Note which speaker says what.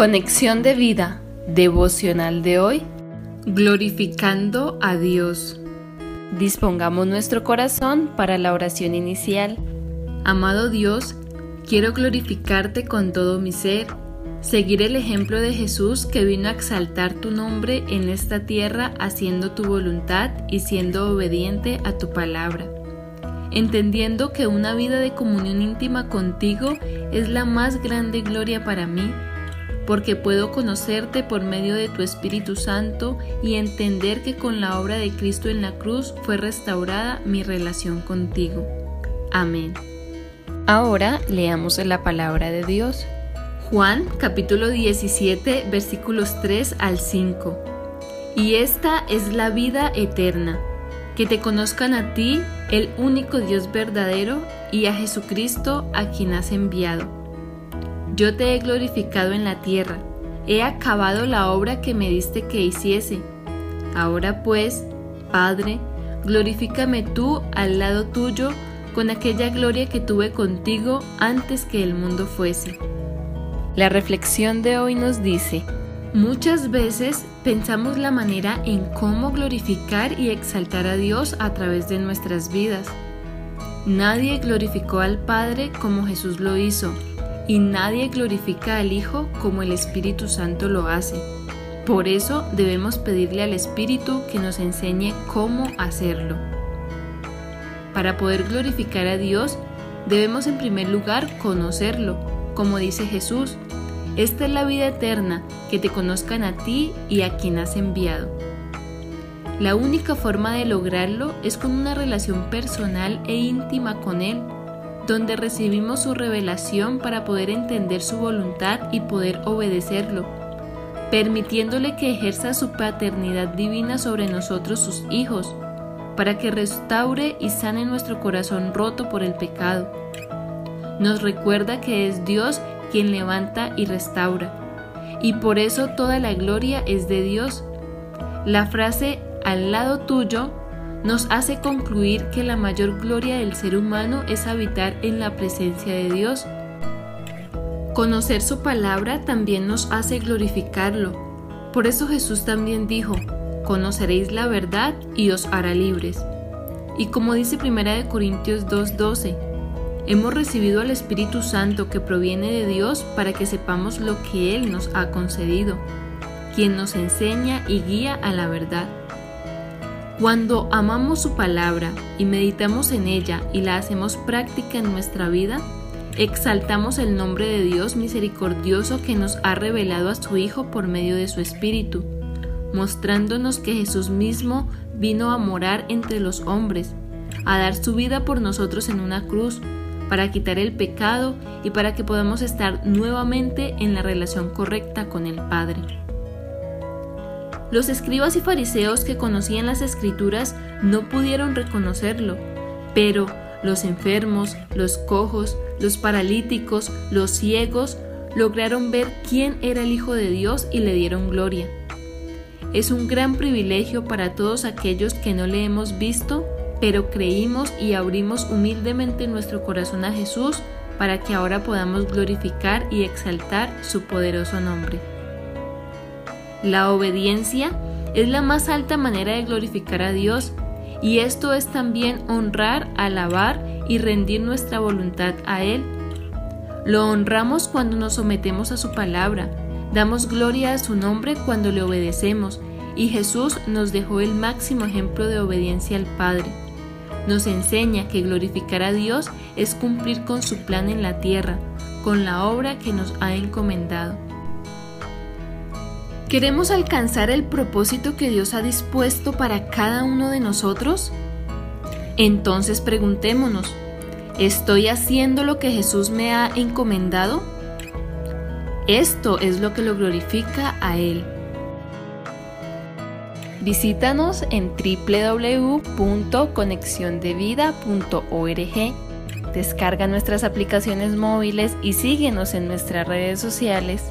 Speaker 1: Conexión de vida devocional de hoy. Glorificando a Dios. Dispongamos nuestro corazón para la oración inicial. Amado Dios, quiero glorificarte con todo mi ser, seguir el ejemplo de Jesús que vino a exaltar tu nombre en esta tierra haciendo tu voluntad y siendo obediente a tu palabra entendiendo que una vida de comunión íntima contigo es la más grande gloria para mí porque puedo conocerte por medio de tu Espíritu Santo y entender que con la obra de Cristo en la cruz fue restaurada mi relación contigo. Amén. Ahora leamos la palabra de Dios. Juan capítulo 17 versículos 3 al 5. Y esta es la vida eterna, que te conozcan a ti, el único Dios verdadero, y a Jesucristo a quien has enviado yo te he glorificado en la tierra, he acabado la obra que me diste que hiciese. Ahora pues, Padre, glorifícame tú al lado tuyo con aquella gloria que tuve contigo antes que el mundo fuese. La reflexión de hoy nos dice, muchas veces pensamos la manera en cómo glorificar y exaltar a Dios a través de nuestras vidas. Nadie glorificó al Padre como Jesús lo hizo y nadie glorifica al Hijo como el Espíritu Santo lo hace. Por eso debemos pedirle al Espíritu que nos enseñe cómo hacerlo. Para poder glorificar a Dios, debemos en primer lugar conocerlo, como dice Jesús. Esta es la vida eterna, que te conozcan a ti y a quien has enviado. La única forma de lograrlo es con una relación personal e íntima con Él donde recibimos su revelación para poder entender su voluntad y poder obedecerlo, permitiéndole que ejerza su paternidad divina sobre nosotros sus hijos, para que restaure y sane nuestro corazón roto por el pecado. Nos recuerda que es Dios quien levanta y restaura, y por eso toda la gloria es de Dios. La frase al lado tuyo nos hace concluir que la mayor gloria del ser humano es habitar en la presencia de Dios. Conocer su palabra también nos hace glorificarlo. Por eso Jesús también dijo, conoceréis la verdad y os hará libres. Y como dice 1 Corintios 2:12, hemos recibido al Espíritu Santo que proviene de Dios para que sepamos lo que Él nos ha concedido, quien nos enseña y guía a la verdad. Cuando amamos su palabra y meditamos en ella y la hacemos práctica en nuestra vida, exaltamos el nombre de Dios misericordioso que nos ha revelado a su Hijo por medio de su Espíritu, mostrándonos que Jesús mismo vino a morar entre los hombres, a dar su vida por nosotros en una cruz, para quitar el pecado y para que podamos estar nuevamente en la relación correcta con el Padre. Los escribas y fariseos que conocían las escrituras no pudieron reconocerlo, pero los enfermos, los cojos, los paralíticos, los ciegos lograron ver quién era el Hijo de Dios y le dieron gloria. Es un gran privilegio para todos aquellos que no le hemos visto, pero creímos y abrimos humildemente nuestro corazón a Jesús para que ahora podamos glorificar y exaltar su poderoso nombre. La obediencia es la más alta manera de glorificar a Dios y esto es también honrar, alabar y rendir nuestra voluntad a Él. Lo honramos cuando nos sometemos a su palabra, damos gloria a su nombre cuando le obedecemos y Jesús nos dejó el máximo ejemplo de obediencia al Padre. Nos enseña que glorificar a Dios es cumplir con su plan en la tierra, con la obra que nos ha encomendado. ¿Queremos alcanzar el propósito que Dios ha dispuesto para cada uno de nosotros? Entonces preguntémonos, ¿estoy haciendo lo que Jesús me ha encomendado? Esto es lo que lo glorifica a Él. Visítanos en www.conexiondevida.org. Descarga nuestras aplicaciones móviles y síguenos en nuestras redes sociales